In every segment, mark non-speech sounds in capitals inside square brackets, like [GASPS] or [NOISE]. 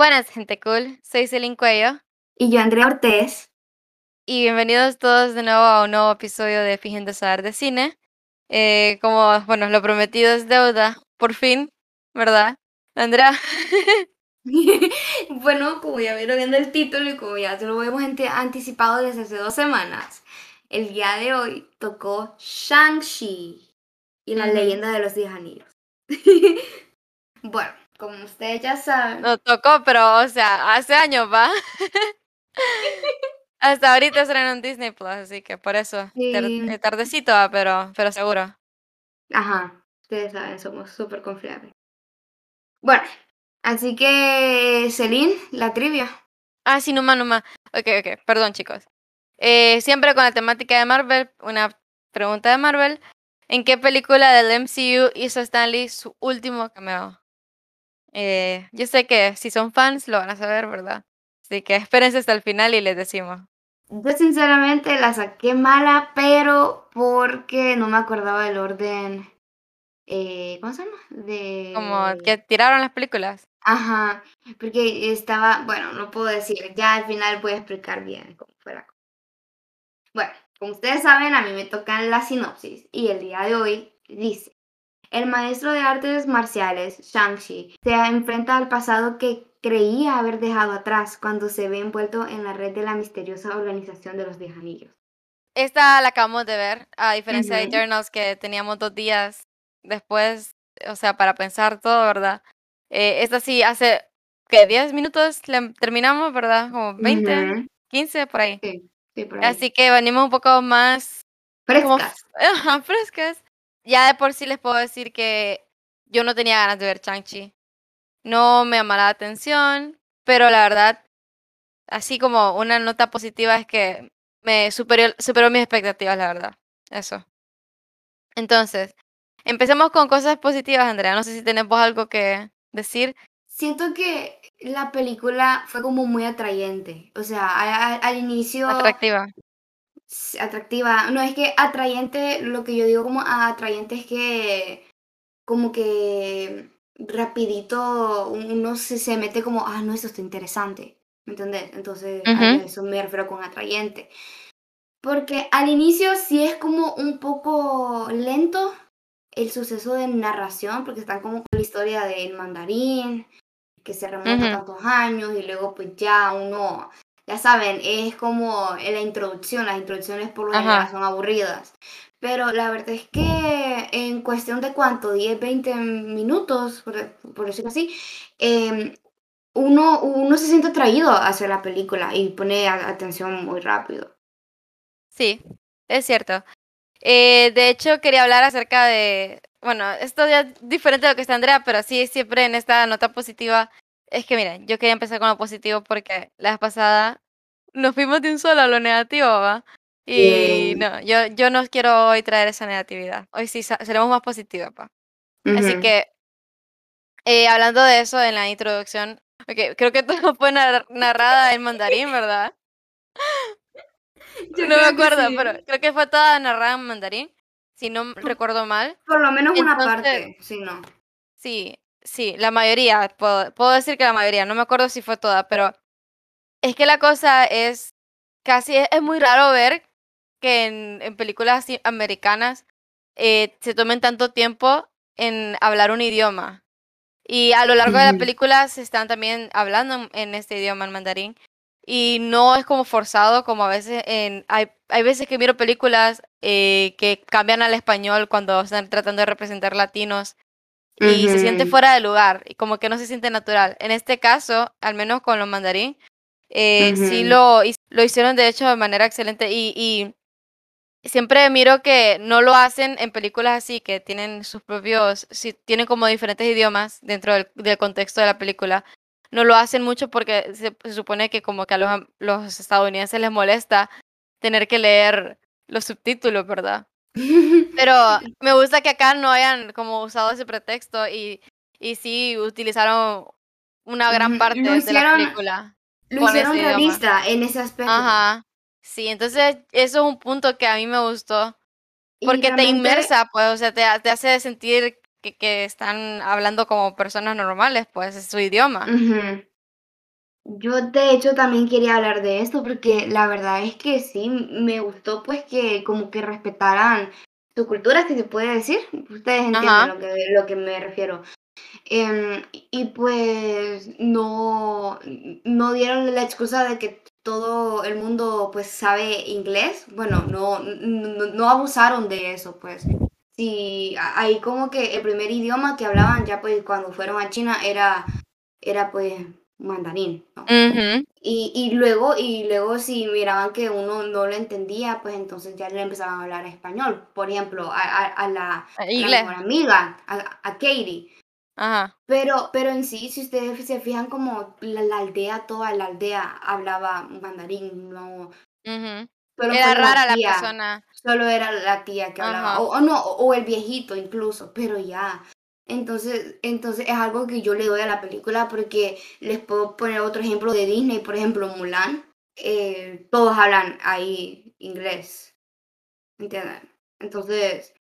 Buenas, gente cool. Soy Celine Cuello. Y yo, Andrea Ortez. Y bienvenidos todos de nuevo a un nuevo episodio de Fingiendo Saber de Cine. Eh, como, bueno, lo prometido es deuda, por fin, ¿verdad? Andrea. [LAUGHS] bueno, como ya vieron viendo el título y como ya se lo hemos anticipado desde hace dos semanas, el día de hoy tocó Shang-Chi y la leyenda de los diez anillos. [LAUGHS] bueno, como ustedes ya saben. No tocó, pero, o sea, hace años va. [LAUGHS] Hasta ahorita será en Disney Plus, así que por eso. Tardecito va, pero, pero seguro. Ajá, ustedes saben, somos súper confiables. Bueno, así que, Celine, la trivia. Ah, sí, nomás, nomás. Ok, ok, perdón, chicos. Eh, siempre con la temática de Marvel, una pregunta de Marvel. ¿En qué película del MCU hizo Stanley su último cameo? Eh, yo sé que si son fans lo van a saber, ¿verdad? Así que espérense hasta el final y les decimos. Yo sinceramente la saqué mala, pero porque no me acordaba del orden. Eh, ¿Cómo se llama? De... Como que tiraron las películas. Ajá, porque estaba, bueno, no puedo decir, ya al final voy a explicar bien cómo fue la cosa. Bueno, como ustedes saben, a mí me tocan la sinopsis y el día de hoy dice, el maestro de artes marciales, Shang-Chi, se enfrenta al pasado que creía haber dejado atrás cuando se ve envuelto en la red de la misteriosa organización de los Diez Anillos. Esta la acabamos de ver, a diferencia de Journals que teníamos dos días después, o sea, para pensar todo, ¿verdad? Eh, esta sí hace, ¿qué? 10 minutos terminamos, ¿verdad? Como 20, 15 por ahí. Sí, sí, por ahí. Así que venimos un poco más... Frescas. [LAUGHS] frescas ya de por sí les puedo decir que yo no tenía ganas de ver Chang-Chi. No me llamaba la atención, pero la verdad, así como una nota positiva es que me superó, superó mis expectativas, la verdad. Eso. Entonces, empecemos con cosas positivas, Andrea. No sé si tenemos algo que decir. Siento que la película fue como muy atrayente. O sea, al inicio. Atractiva atractiva. No es que atrayente, lo que yo digo como atrayente es que como que rapidito uno se, se mete como, ah, no, esto está interesante. ¿Me entendés? Entonces, a eso me refiero con atrayente. Porque al inicio sí es como un poco lento el suceso de narración, porque están como con la historia del mandarín, que se remonta a tantos años, y luego pues ya uno ya saben, es como la introducción, las introducciones por lo general son aburridas. Pero la verdad es que en cuestión de cuánto, 10, 20 minutos, por, decirlo así, em, uno, uno se siente atraído hacia la película y pone atención muy rápido. Sí, es cierto. Eh, de hecho, quería hablar acerca de, bueno, esto ya es diferente de lo que está Andrea, pero sí, siempre en esta nota positiva es que miren, yo quería empezar con lo positivo porque la vez pasada nos fuimos de un solo a lo negativo, ¿va? Y no, yo, yo no quiero hoy traer esa negatividad. Hoy sí seremos más positivos, pa. Así que, eh, hablando de eso en la introducción, okay, creo que todo fue narrada en mandarín, ¿verdad? [LAUGHS] Yo no me acuerdo, pero creo que fue toda narrada en mandarín, si no recuerdo mal. Por lo menos una parte, sí, no. Sí, Sí, la mayoría, puedo, puedo decir que la mayoría, no me acuerdo si fue toda, pero es que la cosa es casi, es, muy raro ver que en, en películas americanas eh, se tomen tanto tiempo en hablar un idioma. Y a lo largo de la película se están también hablando en este idioma, en mandarín. Y no es como forzado, como a veces en... Hay, hay veces que miro películas eh, que cambian al español cuando están tratando de representar latinos y se siente fuera de lugar y como que no se siente natural. En este caso, al menos con los mandarín, eh, sí lo, lo hicieron de hecho de manera excelente y, y siempre miro que no lo hacen en películas así, que tienen sus propios, si tienen como diferentes idiomas dentro del, del, contexto de la película. No lo hacen mucho porque se, se supone que como que a los, los estadounidenses les molesta tener que leer los subtítulos, ¿verdad? [LAUGHS] Pero me gusta que acá no hayan como usado ese pretexto y, y sí utilizaron una gran parte de la película. Lo hicieron realista en ese aspecto. Ajá. Sí, entonces eso es un punto que a mí me gustó. Porque te inmersa, pues, o sea, te, te hace sentir que, que, están hablando como personas normales, pues, es su idioma. Yo de hecho también quería hablar de esto porque la verdad es que sí, me gustó pues que como que respetaran su cultura, si se puede decir. Ustedes entienden Ajá. lo que, lo que me refiero. Em, y pues no, no dieron la excusa de que todo el mundo pues sabe inglés. Bueno, no, no, no abusaron de eso, pues. Sí, ahí como que el primer idioma que hablaban ya pues cuando fueron a China era, era pues mandarín. Y, y luego, y luego si miraban que uno no lo entendía, pues entonces ya le empezaban a hablar español. Por ejemplo, a, a- a la, a la mejor amiga, a, a Katie. Ajá. Pero, pero en sí, si ustedes se fijan como la, la aldea, toda la aldea hablaba mandarín, no, solo Era la rara la tía, persona. solo era la tía que hablaba, o, o no, o el viejito incluso, pero ya. Entonces, entonces es algo que yo le doy a la película porque les puedo poner otro ejemplo de Disney, por ejemplo, Mulan, eh, todos hablan ahí inglés, ¿entienden? Entonces,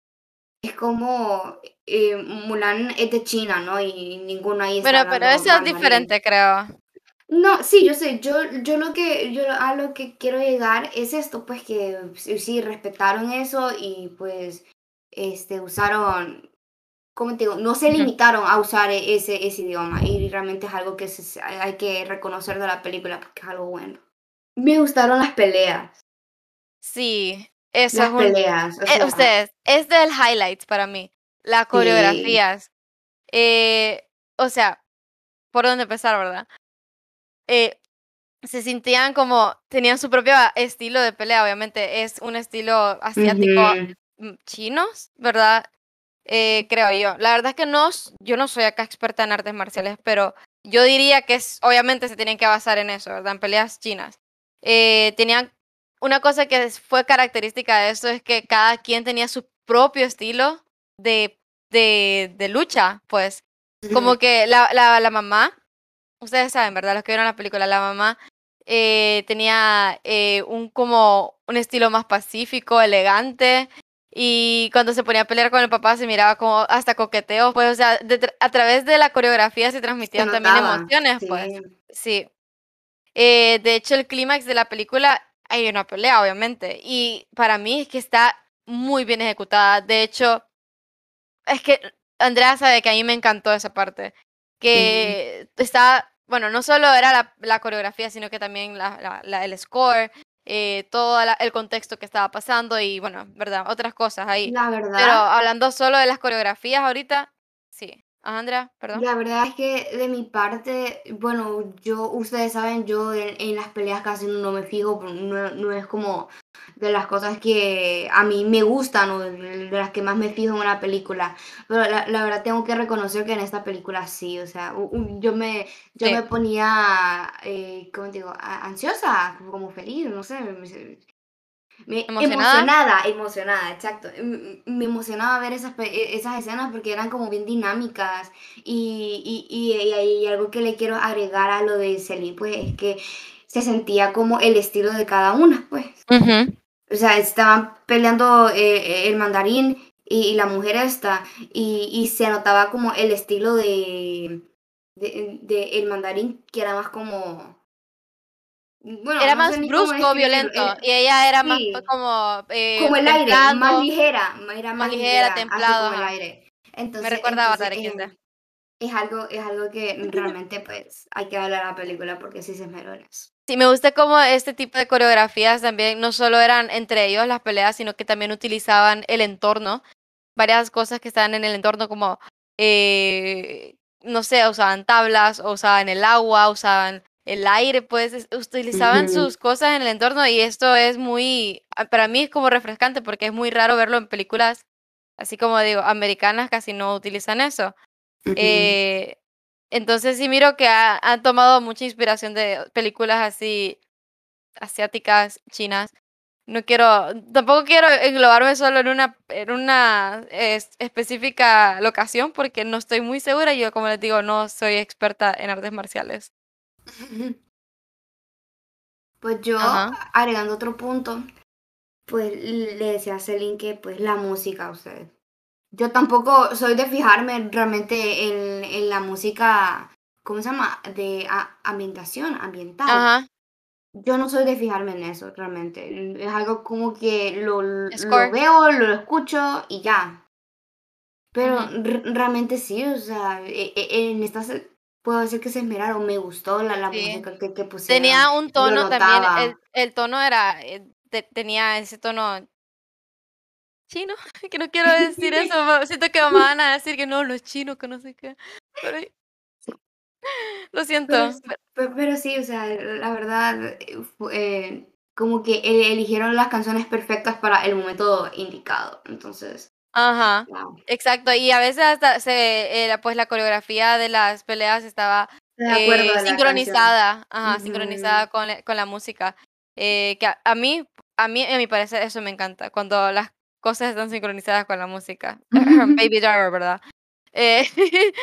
es como eh, Mulan es de China, ¿no? Y ninguno ahí está Pero, pero eso es diferente, creo. No, sí, yo sé, yo, yo lo que, yo a lo que quiero llegar es esto, pues que sí, sí, respetaron eso y pues, este, usaron, ¿cómo te digo? No se limitaron a usar e- ese, ese idioma y realmente es algo que se- hay que reconocer de la película porque es algo bueno. Me gustaron las peleas, Sí, eso las es un... peleas, o eh, sea, ustedes, es del highlights para mí. Las sí, coreografías. Eh, o sea, por dónde empezar, ¿verdad? Eh, se sentían como, tenían su propio estilo de pelea, obviamente es un estilo asiático mm, chinos, ¿verdad? Eh, creo yo. La verdad es que no, yo no soy acá experta en artes marciales, pero yo diría que es, obviamente se tienen que basar en eso, ¿verdad? En peleas chinas. Eh, tenían una cosa que fue característica de eso es que cada quien tenía su propio estilo de, de, de lucha, pues. Como que la, la, la mamá, ustedes saben, ¿verdad? Los que vieron la película, la mamá eh, tenía eh, un como un estilo más pacífico, elegante. Y cuando se ponía a pelear con el papá se miraba como hasta coqueteo, pues, o sea, de a través de la coreografía se se transmitían también notaba, emociones, pues, sí, sí. Eh, de hecho, el clímax de la película hay una pelea, obviamente, y para mí es que está muy bien ejecutada. De hecho, es que Andrea sabe que a mí me encantó esa parte, sí, que está, bueno, no solo era la, la coreografía, sino que también la- la- el score, eh, todo la- el contexto que estaba pasando y, bueno, verdad, otras cosas ahí. la Pero verdad. hablando solo de las coreografías ahorita, sí. Ajá, Andrea, perdón. La verdad es que de mi parte, bueno, yo, ustedes saben, yo en, en las peleas casi no me fijo, pero no, no es como de las cosas que a mí me gustan o de, las que más me fijo en una película. Pero la, la verdad tengo que reconocer que en esta película sí, o sea, u- u- yo me, yo Sí, me ponía, eh, ¿cómo te digo? A- Ansiosa, como feliz, no sé, me- me emocionada. emocionada, emocionada, exacto. Me emocionaba ver esas, pe- e- esas escenas porque eran como bien dinámicas. Y, y, y, y algo que le quiero agregar a lo de Celine, pues es que se sentía como el estilo de cada una, pues. O sea, estaban peleando eh, el mandarín y, y la mujer esta, y, y se notaba como el estilo de, de, de el mandarín, que era más como, bueno, Era no más brusco, violento, eh, y ella era más sí, como eh, como el aire, más ligera, era más más ligera, como el aire. Me Entonces, recuerda a entonces eh, XD. es algo, es algo que [LAUGHS] realmente pues hay que darle a la película porque sí se esmeró en eso. Sí, me gusta cómo este tipo de coreografías también no solo eran entre ellos las peleas, sino que también utilizaban el entorno, varias cosas que estaban en el entorno como, eh, no sé, usaban tablas, o usaban el agua, usaban el aire, pues es- utilizaban sus cosas en el entorno y esto es muy, ah, para mí es como refrescante porque es muy raro verlo en películas, así como digo, americanas casi no utilizan eso. Eh, entonces sí miro que ha- han tomado mucha inspiración de películas así asiáticas, chinas. No quiero, tampoco quiero englobarme solo en una, en una es- específica locación porque no estoy muy segura. Yo, como les digo, no soy experta en artes marciales. [LAUGHS] Pues yo, Ajá. agregando otro punto, pues le decía a Celine que pues la música a ustedes. Yo tampoco soy de fijarme realmente en, en la música ¿cómo se llama? De a- ambientación, ambiental. Ajá. Yo no soy de fijarme en eso, realmente. Es algo como que lo, lo veo, lo escucho y ya. Pero realmente sí, o sea, e- e- en estas puedo decir que se esmeraron, me gustó la, la Sí. música que, que pusieron. Tenía un tono también, el, el tono era, eh, te- tenía ese tono chino, [LAUGHS] que no quiero decir eso, [LAUGHS] siento que me van a decir que no, los chinos, que no sé qué, pero [LAUGHS] lo siento. Pero, sí- pe- pero sí, o sea, la verdad, eh, eh, como que el- eligieron las canciones perfectas para el momento indicado. Entonces, Ajá, wow. exacto, y a veces hasta se, eh, pues la coreografía de las peleas estaba eh, sincronizada, ajá, Ujú. sincronizada con, con la música, eh, que a, a mí, a mí, a mi parecer, eso me encanta, cuando las cosas están sincronizadas con la música. [LAUGHS] Baby Driver, ¿verdad? Eh, [LAUGHS]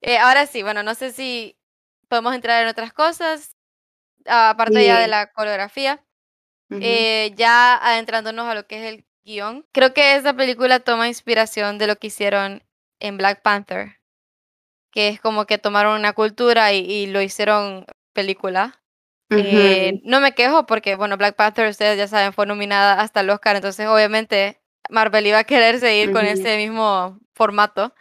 eh, ahora sí, bueno, no sé si podemos entrar en otras cosas, aparte ya de la coreografía. Eh, ya adentrándonos a lo que es el guion, creo que esta película toma inspiración de lo que hicieron en Black Panther, que es como que tomaron una cultura y, y lo hicieron película. No me quejo porque, bueno, Black Panther, ustedes ya saben, fue nominada hasta el Oscar, entonces obviamente Marvel iba a querer seguir con ese mismo formato.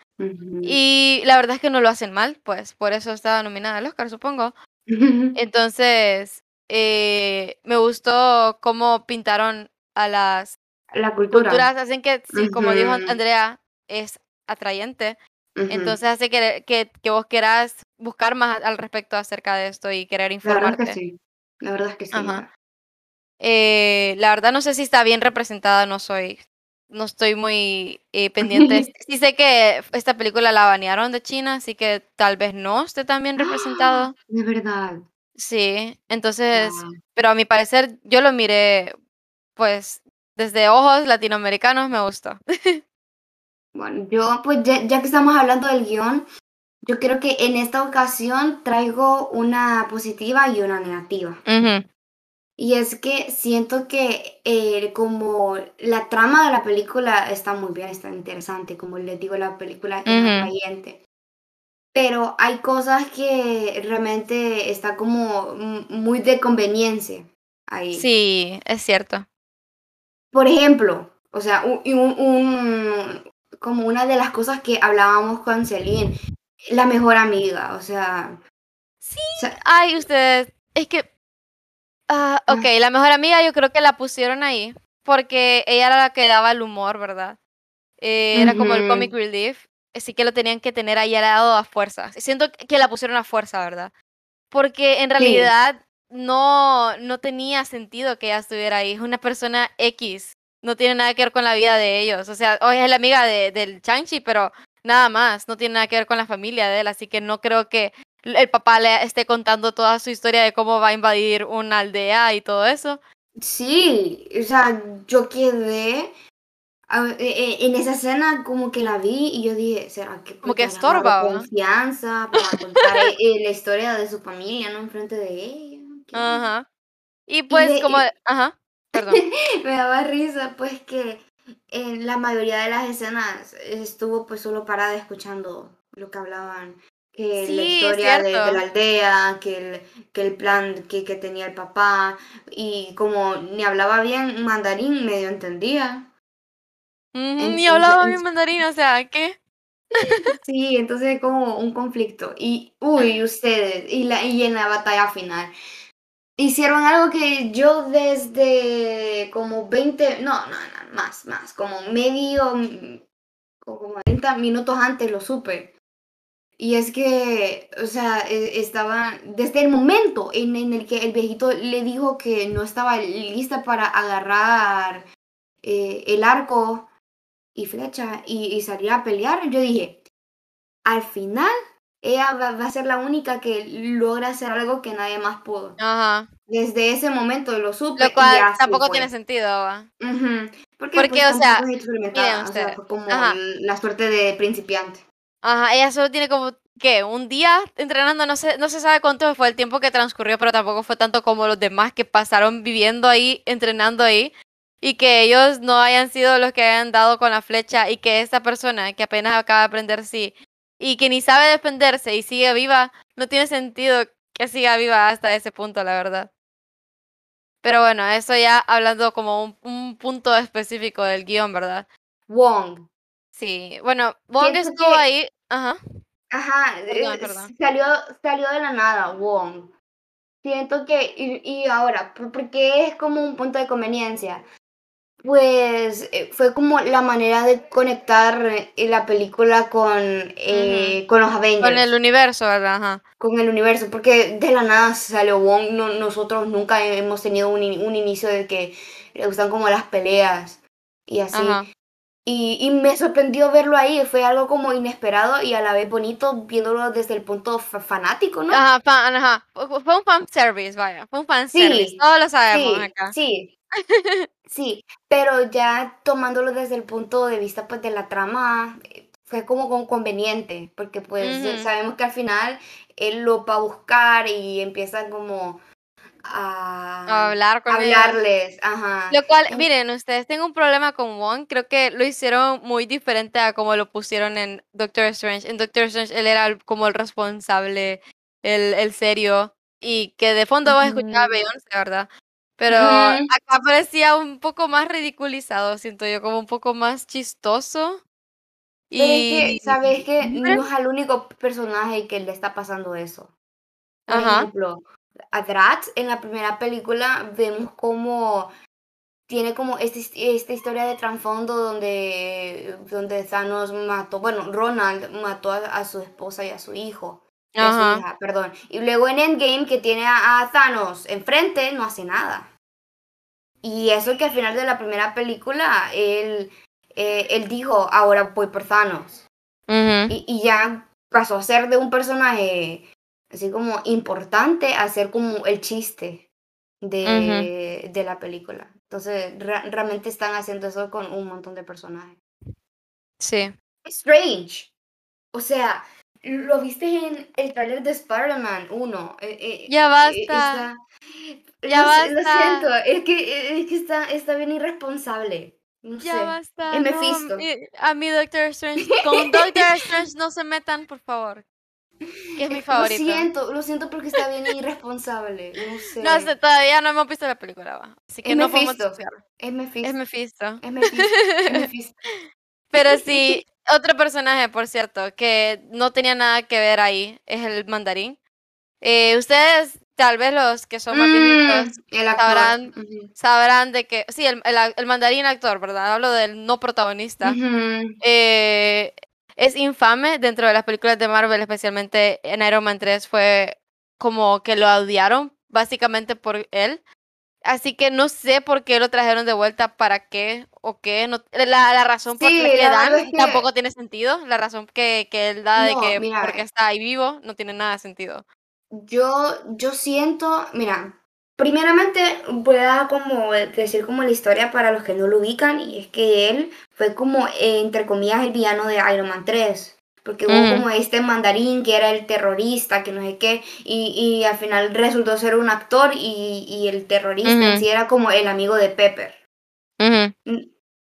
Y la verdad es que no lo hacen mal, pues por eso estaba nominada al Oscar, supongo. [LAUGHS] Entonces, eh, me gustó cómo pintaron a las La cultura. culturas, hacen que, sí, como dijo. Andrea, es atrayente. Entonces hace que, que, que vos quieras buscar más al respecto acerca de esto y querer La verdad es que informarte. sí. La verdad es que sí. Ajá. Eh, la verdad no sé si está bien representada, no soy, no estoy muy eh, pendiente. [LAUGHS] Sí sé que esta película la banearon de China, así que tal vez no esté tan bien representado. [GASPS] De verdad. Sí, entonces, pero a mi parecer yo lo miré, pues, desde ojos latinoamericanos me gustó. [LAUGHS] Bueno, yo pues ya, ya que estamos hablando del guion, yo creo que en esta ocasión traigo una positiva y una negativa. Y es que siento que eh, como la trama de la película está muy bien, está interesante, como les digo, la película es Ujú. atrayente. Pero hay cosas que realmente está como muy de conveniencia ahí. Sí, es cierto. Por ejemplo, o sea, un, un- un- como una de las cosas que hablábamos con Celine, la mejor amiga, o sea, Sí, o sea, ay, ustedes, es que, ah, ok, la mejor amiga yo creo que la pusieron ahí porque ella era la que daba el humor, ¿verdad? Eh, era como el comic relief, así que lo tenían que tener ahí al lado a fuerza. Siento que la pusieron a fuerza, ¿verdad? Porque en Sí. realidad no, no tenía sentido que ella estuviera ahí. Es una persona X. No tiene nada que ver con la vida de ellos. O sea, hoy es la amiga de, del Changchi, pero nada más. No tiene nada que ver con la familia de él. Así que no creo que el papá le esté contando toda su historia de cómo va a invadir una aldea y todo eso. Sí, o sea, yo quedé e- e- en esa escena como que la vi y yo dije, ¿será que Como que estorba, confianza para [LAUGHS] contar eh, eh, la historia de su familia, no enfrente de ella? Ajá. Y pues de- como... y- Ajá. Perdón. [LAUGHS] Me daba risa, pues que en la mayoría de las escenas estuvo pues solo parada escuchando lo que hablaban, que la Sí, historia de, la aldea, que el, que el plan que, que tenía el papá, y como ni hablaba bien mandarín, medio entendía. Ni hablaba en- bien mandarín, o sea, ¿qué? [LAUGHS] Sí, entonces como un conflicto. Y, uy, ustedes, y, la, y en la batalla final. Hicieron algo que yo desde como 20, no, no, no, más, más, como medio, como 30 minutos antes lo supe. Y es que, o sea, e- estaba, desde el momento en, en el que el viejito le dijo que no estaba lista para agarrar eh, el arco y flecha y, y salir a pelear, yo dije, al final ella va, va a ser la única que logra hacer algo que nadie más pudo. Ajá. Desde ese momento lo supe Lo y cual tampoco tiene sentido, ¿va? Ujú, Porque, Porque, pues, o sea, o como ajá. la suerte de principiante. Ajá, ella solo tiene como, ¿qué? Un día entrenando, no sé, no se sabe cuánto fue el tiempo que transcurrió, pero tampoco fue tanto como los demás que pasaron viviendo ahí, entrenando ahí, y que ellos no hayan sido los que hayan dado con la flecha, y que esta persona que apenas acaba de aprender sí, y que ni sabe defenderse y sigue viva, no tiene sentido que siga viva hasta ese punto, la verdad. Pero bueno, eso ya hablando como un, un punto específico del guion, ¿verdad? Wong. Sí, bueno, Wong estuvo que- ahí, ajá, Ajá, Perdón, eh, perdón. Salió, salió de la nada, Wong. Siento que, y, y ahora, ¿por por qué es como un punto de conveniencia? Pues eh, fue como la manera de conectar eh, la película con, eh, con los Avengers, con el universo, ¿verdad? Ajá. con el universo, porque de la nada salió Wong, no- nosotros nunca hemos tenido un, in- un inicio de que le gustan como las peleas y así. Ajá. Y, y me sorprendió verlo ahí, fue algo como inesperado y a la vez bonito viéndolo desde el punto fa- fanático, ¿no? Ajá, fan, ajá. Fue un fan service, vaya. Fue un fan Sí, service. Todos lo sabemos Sí, acá. sí, [LAUGHS] sí, pero ya tomándolo desde el punto de vista pues de la trama, fue como con- conveniente, porque pues sabemos que al final él lo va a buscar y empieza como a, A hablar con hablarles, ajá. Lo cual, En- miren, ustedes tengo un problema con Wong. Creo que lo hicieron muy diferente a como lo pusieron en Doctor Strange. En Doctor Strange él era como el responsable, el, el serio. Y que de fondo vas a escuchar a. Beyoncé, ¿verdad? Pero acá parecía un poco más ridiculizado, siento yo, como un poco más chistoso. Pero es que, Y... ¿sabes que. No es el único personaje que le está pasando eso. Por Ajá. ejemplo, a Drax en la primera película vemos como tiene como este esta historia de trasfondo donde, donde Thanos mató, bueno, Ronald mató a, a su esposa y a su hijo. y a su Ajá. hija, perdón. Y luego en Endgame, que tiene a, a Thanos enfrente, no hace nada. Y eso que al final de la primera película, él, eh, él dijo, ahora voy por Thanos. Y ya pasó a ser de un personaje así como importante a ser como el chiste de, de la película. Entonces, realmente están haciendo eso con un montón de personajes. Sí. Strange. O sea, lo viste en el trailer de Spider-Man 1. eh, eh, Ya eh, basta. está- Ya si- lo basta. siento, es que, es que está, está bien irresponsable. No Ya sé. basta. Es no, Mephisto. a mi Doctor Strange. [LAUGHS] Con Doctor Strange no se metan, por favor. [LAUGHS] Que es mi Lo favorito. siento, lo siento porque está bien irresponsable. No [LAUGHS] sé. No sé, todavía no hemos visto la película, va. Así que Es no podemos. Es Mephisto. Es Mephisto. Es Mephisto. Es Mephisto. [LAUGHS] Pero sí, otro personaje, por cierto, que no tenía nada que ver ahí, es el mandarín. Eh, ustedes, tal vez los que son más viejitos, Mm, sabrán- Ujú. sabrán de que, sí, el, el, el mandarín actor, ¿verdad? Hablo del no protagonista. Ujú. Eh, es infame dentro de las películas de Marvel, especialmente en Iron Man 3, fue como que lo odiaron básicamente por él. Así que no sé por qué lo trajeron de vuelta, para qué o qué. No, la, la razón por Sí, la que la dan verdad es que- tampoco tiene sentido. La razón que, que él da de que mira, porque eh. está ahí vivo no tiene nada de sentido. Yo, yo siento, mira, primeramente voy a como decir como la historia para los que no lo ubican y es que él fue como, eh, entre comillas, el villano de Iron Man 3. Porque hubo Ujú. como este mandarín que era el terrorista, que no sé qué, y, y al final resultó ser un actor y, y el terrorista en sí era como el amigo de Pepper. Ujú.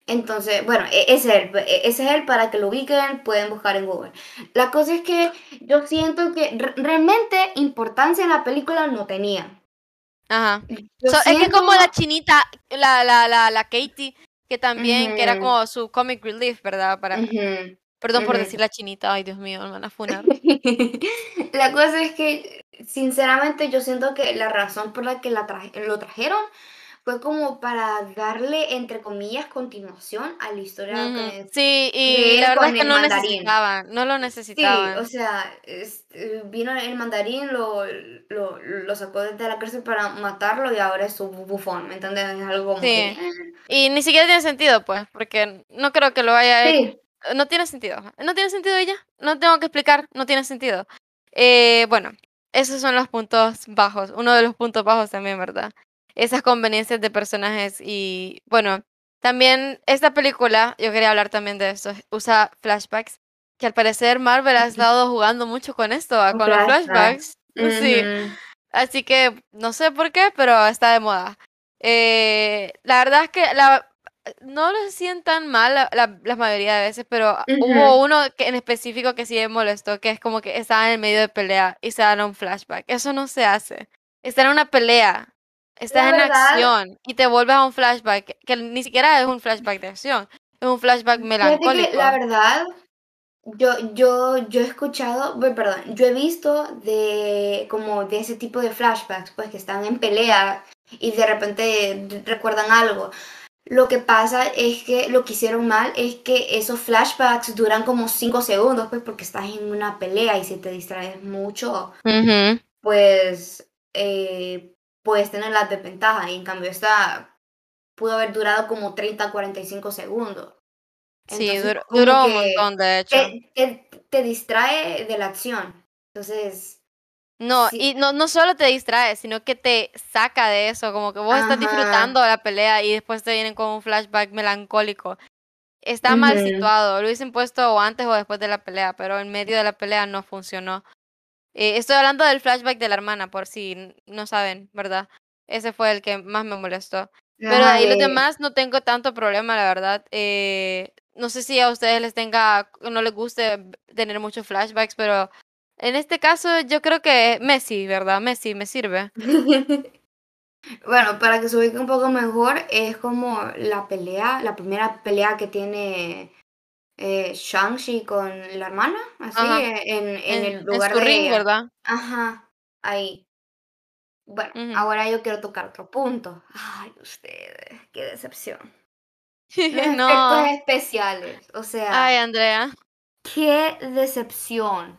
Entonces, bueno, e- ese es él, e- ese es él para que lo ubiquen, pueden buscar en Google. La cosa es que yo siento que re- realmente importancia en la película no tenía. Ajá. So, Es que como la chinita, la, la, la, la Katie, que también, que era como su comic relief, ¿verdad? Para, perdón por decir la chinita, ay Dios mío, me van a funar. [LAUGHS] La cosa es que, sinceramente, yo siento que la razón por la que la traje- lo trajeron fue como para darle, entre comillas, continuación a la historia Ujú. que Sí, y la verdad es que no mandarín. necesitaban, no lo Sí, necesitaban. o sea, es- eh, vino el mandarín, lo, lo, lo sacó desde la cárcel para matarlo y ahora es su bu- bufón, ¿me entiendes? Es algo. Sí. Y ni siquiera tiene sentido, pues, porque no creo que lo vaya Sí, No tiene sentido. No tiene sentido ella. No tengo que explicar. No tiene sentido. Eh, bueno, esos son los puntos bajos. Uno de los puntos bajos también, ¿verdad? Esas conveniencias de personajes. Y bueno, también esta película, yo quería hablar también de esto, usa flashbacks. Que al parecer Marvel ha estado jugando mucho con esto, ah, Con los flashbacks. [LAUGHS] Sí. Así que no sé por qué, pero está de moda. Eh, la verdad es que la, no lo sientan mal la, la, la mayoría de veces, pero hubo uno que en específico que sí me molestó, que es como que estaba en el medio de pelea y se dan un flashback. Eso no se hace. Está en una pelea, estás en acción y te vuelves a un flashback, que ni siquiera es un flashback de acción, es un flashback fíjate que la melancólico. verdad, yo, yo, yo he escuchado, perdón, yo he visto de como de ese tipo de flashbacks, pues que están en pelea y de repente recuerdan algo. Lo que pasa es que lo que hicieron mal es que esos flashbacks duran como 5 segundos, pues porque estás en una pelea y si te distraes mucho, Ujú. pues eh, puedes tener la desventaja. Y en cambio esta pudo haber durado como 30, 45 segundos. Sí, Entonces, duró, como duró un montón, de hecho. te, te, te distrae de la acción. Entonces, No, sí, y no, no solo te distrae, sino que te saca de eso, como que vos estás disfrutando de la pelea y después te vienen con un flashback melancólico. Está mal situado, lo hubiesen puesto o antes o después de la pelea, pero en medio de la pelea no funcionó. Eh, estoy hablando del flashback de la hermana, por si no saben, ¿verdad? Ese fue el que más me molestó. Pero ahí los de- demás no tengo tanto problema, la verdad. Eh, no sé si a ustedes les tenga, no les guste tener muchos flashbacks, pero en este caso yo creo que Messi, ¿verdad? Messi me sirve. [LAUGHS] Bueno, para que se ubique un poco mejor, es como la pelea, la primera pelea que tiene eh, Shang-Chi con la hermana, así, Ajá, eh, en, en en, el en lugar su de ring, ella. ¿verdad? Ajá, ahí. Bueno, Ujú. ahora yo quiero tocar otro punto. Ay, ustedes, qué decepción. Los [LAUGHS] efectos No. especiales, o sea, Ay, Andrea. qué decepción.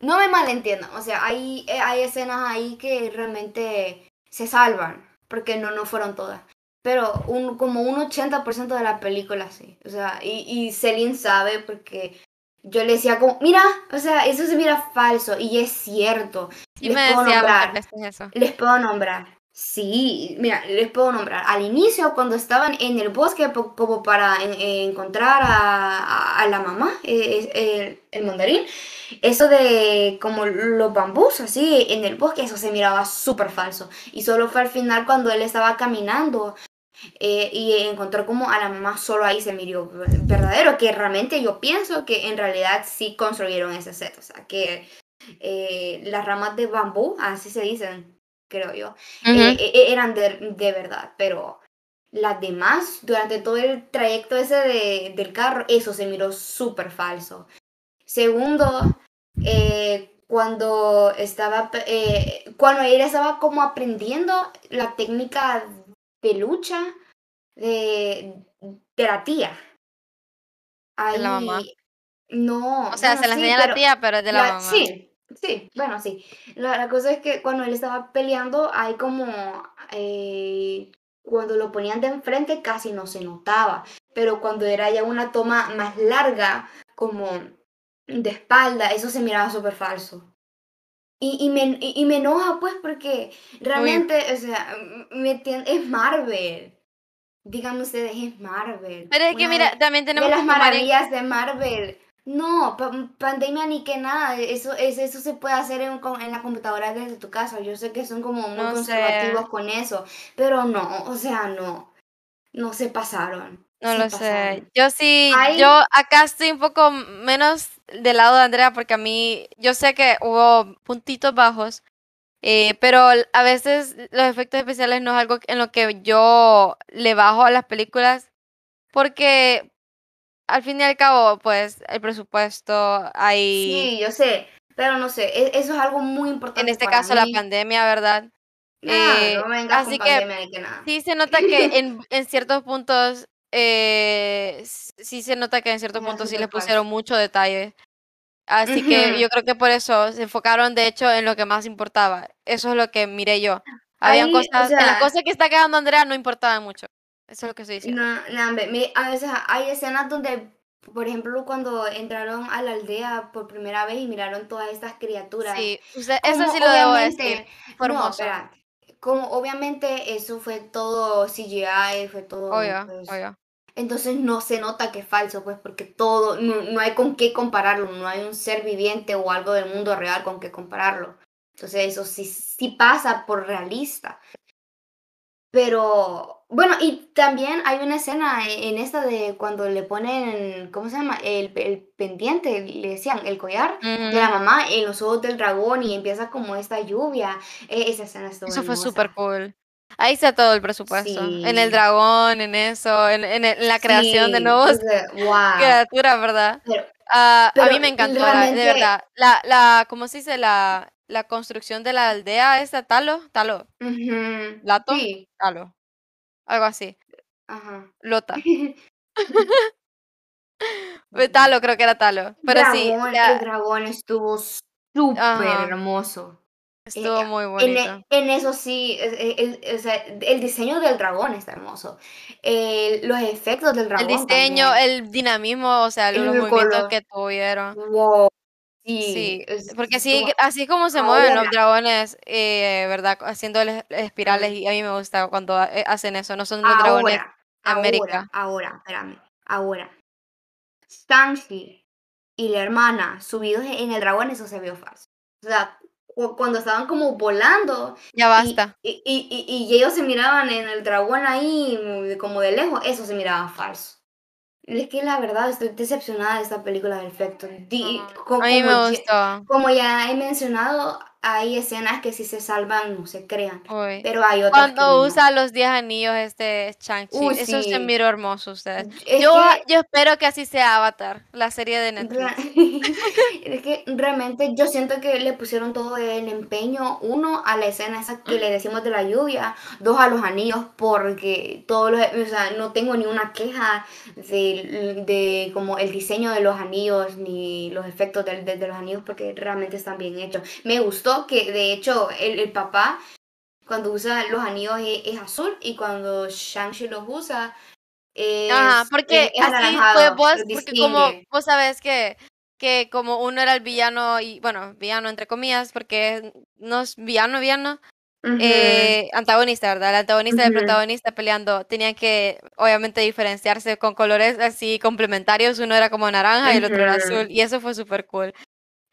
No me malentiendan, o sea, hay, eh, hay escenas ahí que realmente se salvan, porque no, no fueron todas. Pero un, como un 80% de la película sí. O sea, y, y Celine sabe porque yo le decía como, mira, o sea, eso se mira falso y es cierto. Sí les me puedo decía nombrar, eso. les puedo nombrar. Sí, mira, les puedo nombrar. Al inicio, cuando estaban en el bosque, como para en- encontrar a, a- a la mamá, eh, eh, el, el mandarín, eso de como los bambús así en el bosque, eso se miraba súper falso. Y solo fue al final cuando él estaba caminando eh, y encontró como a la mamá solo ahí se miró verdadero, que realmente yo pienso que en realidad sí construyeron ese set. O sea, que eh, las ramas de bambú, así se dicen, creo yo, eh, eh, eran de, de verdad, pero las demás, durante todo el trayecto ese de- del carro, eso se miró súper falso. Segundo, cuando estaba, cuando ella estaba como aprendiendo la técnica de lucha de, de la tía. De la mamá. Ahí, no, O sea, bueno, se la sí, enseña a la tía, pero es de la la- mamá. sí, sí, bueno, sí. La, la cosa es que cuando él estaba peleando, hay como, eh, cuando lo ponían de enfrente casi no se notaba, pero cuando era ya una toma más larga, como de espalda, eso se miraba súper falso. Y, y, me, y, me enoja pues porque realmente, o sea, m- me tien- es Marvel. Díganme ustedes, es Marvel. Pero es que Una mira, de, también de tenemos las tomar en maravillas de Marvel. No, pa- pandemia ni que nada. Eso, es, eso se puede hacer en, en la computadora desde tu casa. Yo sé que son como muy No sé. conservativos con eso. Pero no, o sea, no. No se pasaron. No lo sé. Yo sí, yo acá estoy un poco menos del lado de Andrea porque a mí, yo sé que hubo puntitos bajos, eh, pero a veces los efectos especiales no es algo en lo que yo le bajo a las películas porque al fin y al cabo, pues el presupuesto, hay, Sí, yo sé. Pero no sé, e- eso es algo muy importante en este para caso la pandemia, ¿verdad? Ah, Eh, no así que nada. Sí se nota que en, en ciertos puntos, eh, sí se nota que en ciertos Era puntos sí les pusieron mucho detalle. Así que yo creo que por eso se enfocaron de hecho en lo que más importaba. Eso es lo que miré yo. Habían Ahí, o cosas, en las sea, cosas que está quedando Andrea no importaban mucho. Eso es lo que estoy diciendo. No, no, a veces hay escenas donde, por ejemplo, cuando entraron a la aldea por primera vez y miraron todas estas criaturas, Sí, usted, eso sí lo debo decir. no, espera, como obviamente eso fue todo CGI, fue todo, Obvio, pues, obvio. Entonces no se nota que es falso, pues, porque todo, no, no hay con qué compararlo, no hay un ser viviente o algo del mundo real con qué compararlo. Entonces eso sí, sí pasa por realista. Pero, bueno, y también hay una escena e, en esta de cuando le ponen, ¿cómo se llama? El, el pendiente, le decían, el collar de la mamá en los ojos del dragón y empieza como esta lluvia. E, esa escena estuvo Eso fue súper cool. Ahí está todo el presupuesto. En el dragón, en eso, en, en el- en la creación de nuevos wow. criaturas, ¿verdad? Pero, Ah, a mí me encantó, la- de verdad. La, la, ¿cómo se dice? La, la construcción de la aldea esta, Talo, Talo, Lato, sí, Talo, algo así, ajá. Lota. [LAUGHS] Talo, creo que era Talo. Pero sí, Dragón, el la- dragón estuvo súper hermoso. Estuvo Eh, muy En, bonito. e- en eso sí, e- el, el diseño del dragón está hermoso. El- los efectos del El dragón diseño, también. el dinamismo, o sea, lo- los El movimientos color. que tuvieron. Wow. Sí, Sí, porque así, así como se mueven los dragones, eh, ¿verdad? Haciendo les- espirales, y a mí me gusta cuando eh, hacen eso, no son los dragones Ahora, de América. ahora, ahora, espérame. Ahora. Shang-Chi y la hermana subidos en el dragón, eso se vio falso. O sea, cuando estaban como volando Ya basta. y, y- y- y ellos se miraban en el dragón ahí mm, como de lejos, eso se miraba falso. Es que la verdad estoy decepcionada de esta película de efectos. Di- No, co- a mí me como, gustó. como ya he mencionado, hay escenas que si se salvan no se crean, Uy. pero hay otras que Cuando no. usa los 10 anillos este Shang-Chi, eso se miró hermoso ustedes. Es Yo, que yo espero que así sea Avatar, la serie de Netflix. [LAUGHS] Es que realmente yo siento que le pusieron todo el empeño, uno, a la escena esa que le decimos de la lluvia, dos, a los anillos, porque todos los, o sea, no tengo ni una queja de, de como el diseño de los anillos, ni los efectos de, de- de los anillos, porque realmente están bien hechos. Me gustó que, de hecho, el, el papá, cuando usa los anillos es, es azul, y cuando Shang-Chi los usa... Es, Ajá, porque es- así fue vos, lo porque como vos sabes que, que como uno era el villano y, bueno, villano entre comillas, porque no es villano, villano, Ujú. eh, antagonista, ¿verdad? El antagonista y el protagonista peleando tenían que, obviamente, diferenciarse con colores así complementarios. Uno era como naranja y el otro era azul. Y eso fue súper cool.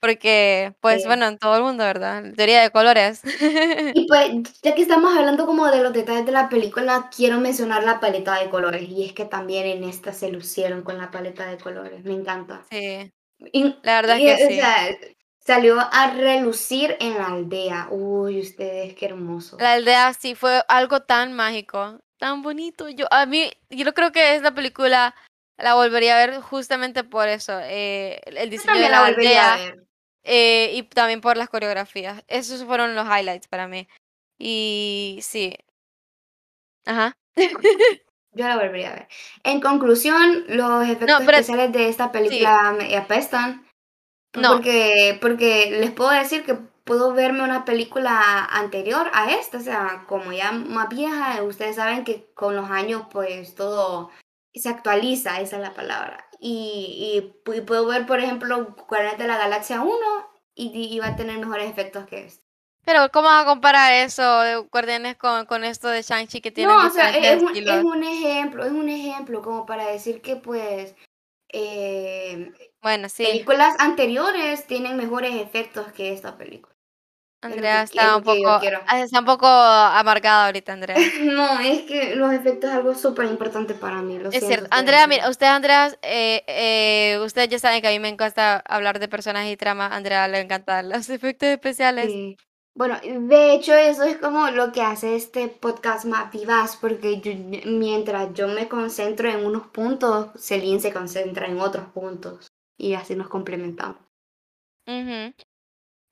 Porque, pues, Sí. bueno, en todo el mundo, ¿verdad? Teoría de colores. [LAUGHS] Y pues, ya que estamos hablando como de los detalles de la película, quiero mencionar la paleta de colores. Y es que también en esta se lucieron con la paleta de colores. Me encanta. Sí, Y, la verdad y, que o sí. sea, salió a relucir en la aldea. Uy, ustedes, qué hermoso. La aldea sí fue algo tan mágico, tan bonito. Yo, a mí, yo creo que esta película la volvería a ver justamente por eso. eh, el diseño de la la volvería a aldea ver. Eh, y también por las coreografías. Esos fueron los highlights para mí. Y sí. Ajá. [LAUGHS] Yo la volvería a ver. En conclusión, los efectos pero- especiales de esta película me apestan. No. Porque, porque les puedo decir que puedo verme una película anterior a esta, o sea, como ya más vieja, ustedes saben que con los años pues todo se actualiza, esa es la palabra. Y, y pu- puedo ver, por ejemplo, Guardianes de la Galaxia 1 y, y va a tener mejores efectos que este. Pero, ¿cómo vas a comparar eso de Guardianes con, con esto de Shang-Chi que tienen No, o sea, es un, es un ejemplo, es un ejemplo como para decir que pues eh, Bueno, sí. películas anteriores tienen mejores efectos que esta película. Es Andrea que- está un poco, ah, está un poco amargada ahorita, Andrea. [LAUGHS] No, es que los efectos es algo súper importante para mí. Lo Es siento, cierto. Andrea, mira, usted, Andrea, eh, eh, ustedes ya saben que a mí me encanta hablar de personajes y tramas. Andrea le encantan los efectos especiales. Sí. Bueno, de hecho eso es como lo que hace este podcast más vivaz, porque yo- mientras yo me concentro en unos puntos, Celine se concentra en otros puntos y así nos complementamos. Ujú.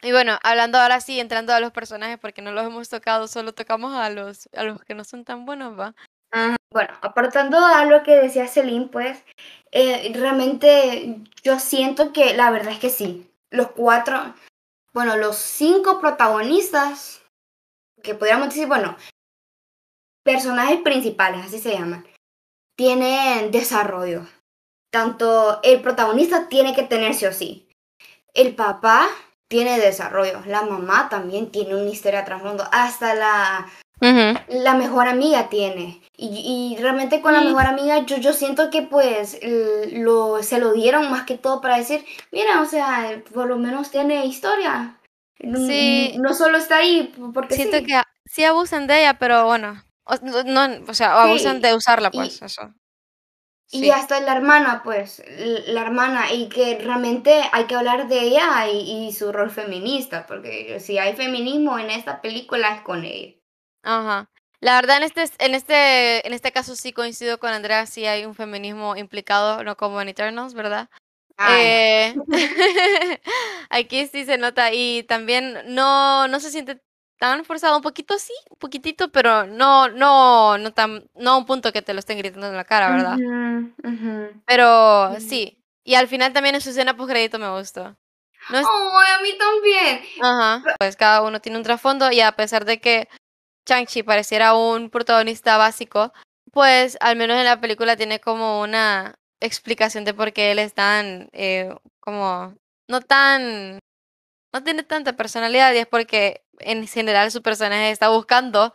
Y bueno, hablando ahora sí, entrando a los personajes, porque no los hemos tocado, solo tocamos a los, a los que no son tan buenos, ¿va? Bueno, apartando a lo que decía Celine, pues eh, realmente yo siento que la verdad es que sí, los cuatro, bueno, los cinco protagonistas, que podríamos decir, bueno, personajes principales, así se llaman, tienen desarrollo. Tanto el protagonista tiene que tener sí o sí. El papá tiene desarrollo, la mamá también tiene una historia trasfondo, hasta la la mejor amiga tiene. Y, y realmente con la Sí. mejor amiga yo, yo siento que pues lo, se lo dieron más que todo para decir, mira, o sea, por lo menos tiene historia. Sí. no solo está ahí porque Siento sí. que sí abusan de ella, pero bueno, O, no, no, o sea, abusan Sí, de usarla, y pues, eso. y Sí. hasta la hermana, pues, la hermana, y que realmente hay que hablar de ella y y su rol feminista, porque si hay feminismo en esta película es con ella. Ajá. La verdad, en este en este en este caso sí coincido con Andrea, sí hay un feminismo implicado, no como en Eternals, ¿verdad? Eh, [LAUGHS] aquí sí se nota, y también no no se siente tan forzado, un poquito sí, un poquitito, pero no no no tan no a un punto que te lo estén gritando en la cara, ¿verdad? Pero sí, y al final también en su escena postcrédito me gustó. No es ¡Ay, a mí también! ajá, pues cada uno tiene un trasfondo, y a pesar de que Shang-Chi pareciera un protagonista básico, pues al menos en la película tiene como una explicación de por qué él es tan, eh, como, no tan, no tiene tanta personalidad y es porque en general su personaje está buscando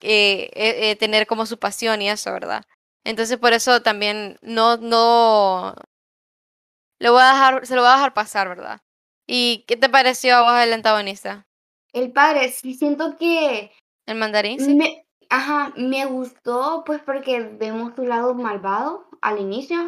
eh, eh, eh, tener como su pasión y eso, ¿verdad? Entonces por eso también no, no, le voy a dejar, se lo voy a dejar pasar, ¿verdad? ¿Y qué te pareció a vos el antagonista? El padre, sí siento que ¿El mandarín, sí? me ajá, me gustó, pues, porque vemos su lado malvado al inicio,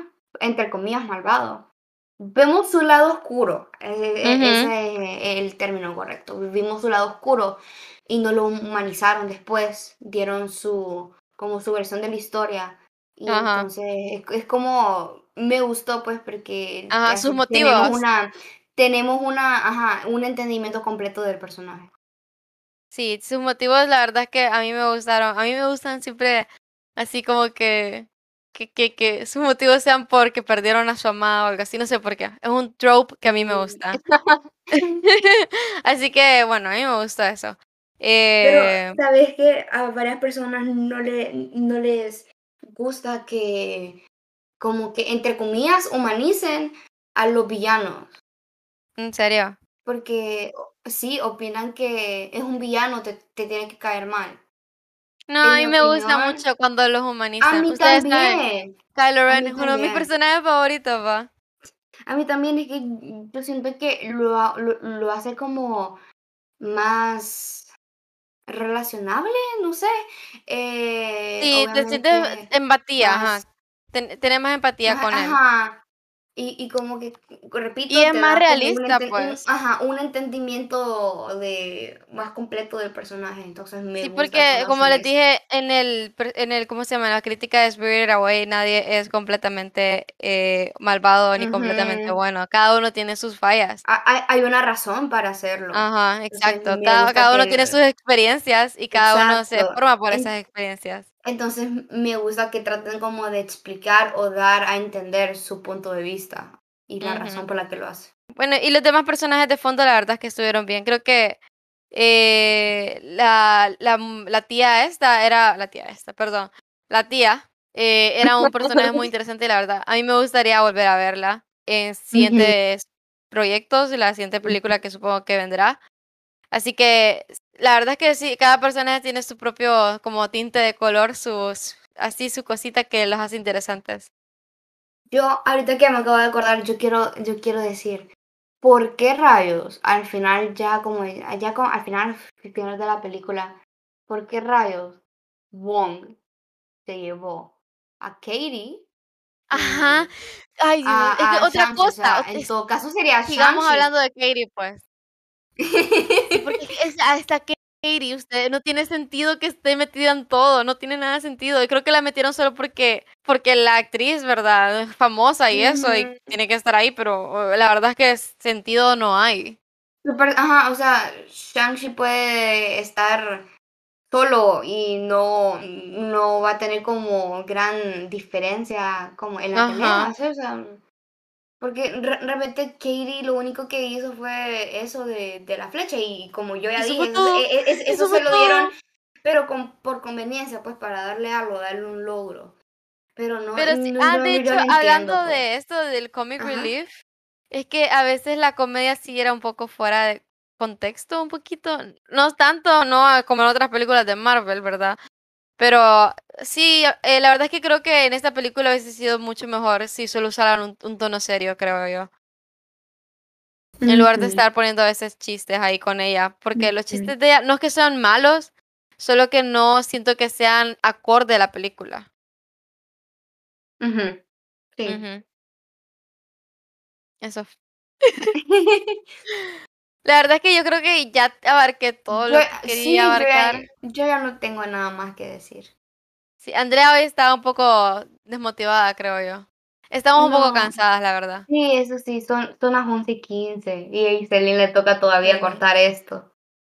entre comillas, malvado. Vemos su lado oscuro, e e ese es el término correcto. Vimos su lado oscuro y no lo humanizaron después, dieron su como su versión de la historia. Y entonces es es como me gustó, pues, porque ajá, sus se tenemos motivos. una tenemos una ajá, un entendimiento completo del personaje. Sí, sus motivos, la verdad es que a mí me gustaron. A mí me gustan siempre así como que que que que sus motivos sean porque perdieron a su amada o algo así, no sé por qué. Es un trope que a mí me gusta. [LAUGHS] [LAUGHS] Así que, bueno, a mí me gusta eso. Pero, Eh, ¿sabes qué? A varias personas no le no les gusta que, como que, entre comillas, humanicen a los villanos, ¿en serio? porque sí, opinan que es un villano, te te tiene que caer mal. No, a mí me gusta mucho cuando los a humanizan. mí Ustedes saben, también, Kylo a Ren es uno de mis personajes favoritos, va. A mí también es que yo siento que lo lo lo hace como más relacionable, no sé, eh, Sí, te sientes empatía, ajá. más Ten tenés más empatía con él. ajá. Y y como que, Y repito, es te más un realista, un pues. ajá, un entendimiento de más completo del personaje, entonces me Sí, gusta porque como les eso. dije en el, en el, ¿cómo se llama? La crítica de Spirited Away, nadie es completamente eh, malvado ni completamente bueno. Cada uno tiene sus fallas. Ha hay hay una razón para hacerlo. Ajá, exacto. Cada, cada que uno tiene sus experiencias y cada uno se forma por En esas experiencias. Entonces me gusta que traten como de explicar o dar a entender su punto de vista y la razón por la que lo hace. Bueno, y los demás personajes de fondo, la verdad es que estuvieron bien. Creo que eh, la, la, la tía esta era, la tía esta, perdón, la tía eh, era un personaje muy [LAUGHS] interesante y la verdad, a mí me gustaría volver a verla en siguientes proyectos y la siguiente película que supongo que vendrá. Así que la verdad es que sí, cada personaje tiene su propio como tinte de color, sus, así su cosita que los hace interesantes. Yo, ahorita que me acabo de acordar, yo quiero yo quiero decir, ¿por qué rayos al final ya como ya co al final final de la película, por qué rayos Wong se llevó a Katie Ajá. Ay, Dios, es que a a otra? O cosa, sea, ot- en todo caso sería sigamos Shang-Chi. hablando de Katie, pues. [LAUGHS] Porque es que hasta Katie, usted no tiene sentido que esté metida en todo, no tiene nada de sentido. Y creo que la metieron solo porque porque la actriz, ¿verdad? Es famosa y eso, y tiene que estar ahí, pero, la verdad es que sentido no hay. Súper ajá, o sea, Shang-Chi puede estar solo y no no va a tener como gran diferencia como en la pelea. O sea Porque re realmente Katie lo único que hizo fue eso de de la flecha, y como yo ya eso dije, eso se todo, e e es eso eso se lo dieron, pero con por conveniencia, pues, para darle algo, darle un logro. Pero no Pero sí no ah, de hecho, entiendo, hablando pues. de esto del comic Ajá. relief, es que a veces la comedia sí era un poco fuera de contexto, un poquito, no tanto, no como en otras películas de Marvel, ¿verdad? Pero sí, eh, la verdad es que creo que en esta película hubiese sido mucho mejor si solo usaran un, un tono serio, creo yo. En lugar de estar poniendo a veces chistes ahí con ella, porque los chistes de ella no es que sean malos, solo que no siento que sean acorde a la película. Ujú, Sí. Ujú. Eso. [LAUGHS] [LAUGHS] [LAUGHS] La verdad es que yo creo que ya abarqué todo lo que quería abarcar. ya, yo ya no tengo nada más que decir. Sí, Andrea hoy estaba un poco desmotivada, creo yo. Estamos un poco cansadas, la verdad. Sí, eso sí, son, son las 11 y 15 y a Iselin le toca todavía Sí. cortar esto.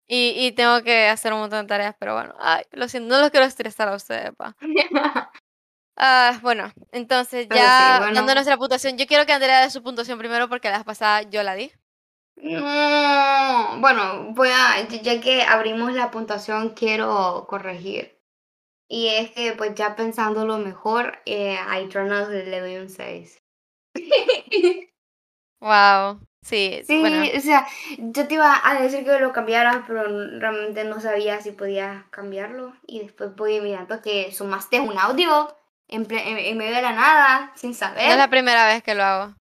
Y, y tengo que hacer un montón de tareas, pero bueno, ay, lo siento, no los quiero estresar a ustedes, pa. [LAUGHS] Ah, bueno, entonces Pero sí, ya bueno. dando nuestra puntuación, yo quiero que Andrea dé su puntuación primero porque la vez pasada yo la di. No, bueno, voy a, ya- que abrimos la puntuación, quiero corregir. Y es que, pues ya pensándolo mejor, eh, a Eternals le doy un 6. Wow, sí, Sí, bueno, o sea, yo te iba a decir que lo cambiaras, pero realmente no sabía si podías cambiarlo. Y después voy mirando que sumaste un audio en, en, en medio de la nada, sin no saber. es la primera vez que lo hago.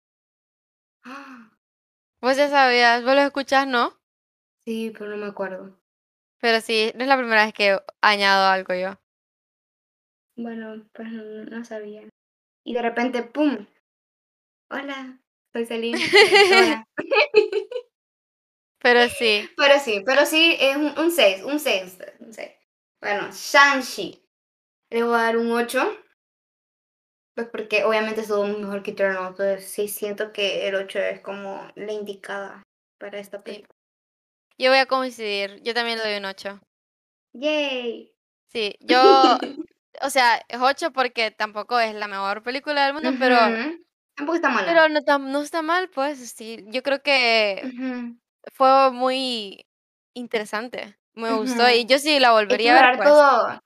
Vos ya sabías, vos lo escuchás, ¿no? Sí, pero no me acuerdo. Pero sí, no es la primera vez que añado algo yo. Bueno, pues no, no sabía. Y de repente, ¡pum! Hola, soy Celine, [LAUGHS] directora. Pero sí, [LAUGHS] Pero sí, pero sí, es un 6, un 6, un 6. Bueno, Shang-Chi. Le voy a dar un 8. Pues porque obviamente estuvo mejor que Eternal, entonces sí siento que el 8 es como la indicada para esta película. yo voy a coincidir, yo también le doy un 8. ¡Yay! Sí, [LAUGHS] yo, o sea, es 8 porque tampoco es la mejor película del mundo, pero. Tampoco está mala. pero no, no está mal, pues, sí. Yo creo que fue muy interesante, me gustó y yo sí la volvería a ver, pues. todo.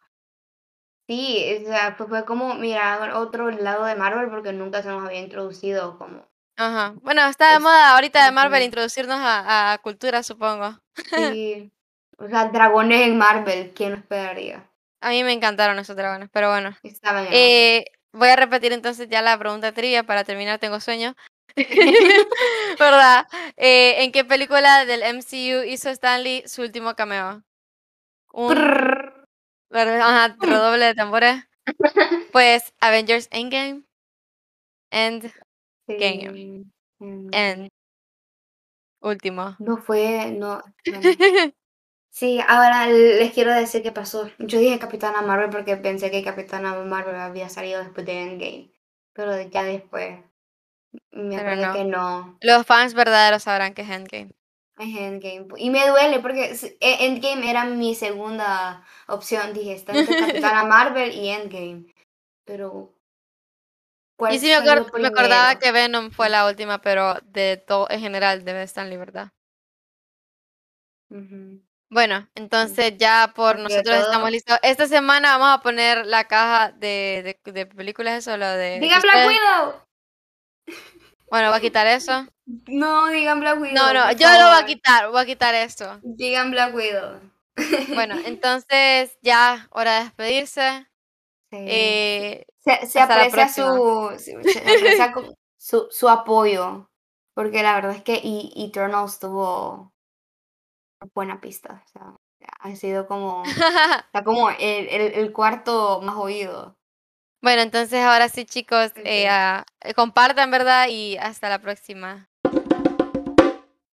Sí, o sea, pues fue como mirar otro lado de Marvel porque nunca se nos había introducido como... Ajá. Bueno, está de Es- moda ahorita de Marvel introducirnos a, a cultura, supongo. [LAUGHS] Sí, o sea, dragones en Marvel, ¿quién lo esperaría? A mí me encantaron esos dragones, pero bueno. Estaban Eh, voy a repetir entonces ya la pregunta trivia para terminar, tengo sueño. [LAUGHS] [LAUGHS] ¿Verdad? Eh, ¿En qué película del MCU hizo Stanley su último cameo? Un. Ajá, [LAUGHS] redoble de tambores. [LAUGHS] Pues Avengers Endgame. End. Game. Mm, End. Último. No fue, no. [LAUGHS] Sí, ahora les quiero decir qué pasó. Yo dije Capitana Marvel porque pensé que Capitana Marvel había salido después de Endgame. Pero ya después me no. que no. Los fans verdaderos sabrán que es Endgame. Es Endgame. Y me duele porque e- Endgame era mi segunda opción. Dije, está entre [LAUGHS] Capitana Marvel y Endgame. Pero. ¿Cuál Y sí me, acuer- me acordaba que Venom fue la última, pero de todo en general de Stanley, ¿verdad? Ujú. Bueno, entonces ya por nosotros todo- estamos listos. Esta semana vamos a poner la caja de, de, de películas, eso, lo de... Digan que Black Widow. Bueno, voy a quitar eso. No, digan Black Widow. No, no, yo lo voy a favor. quitar, voy a quitar esto. Digan Black Widow. Bueno, [LAUGHS] entonces ya, hora de despedirse. Sí. Eh, se, se aprecia su, se, aprecia su, su apoyo. Porque la verdad es que E- Eternals tuvo buena pista. O sea, ha sido como, [LAUGHS] está como el, el, el cuarto más oído. Bueno, entonces ahora sí, chicos, eh, ah, eh, compartan, ¿verdad? Y hasta la próxima.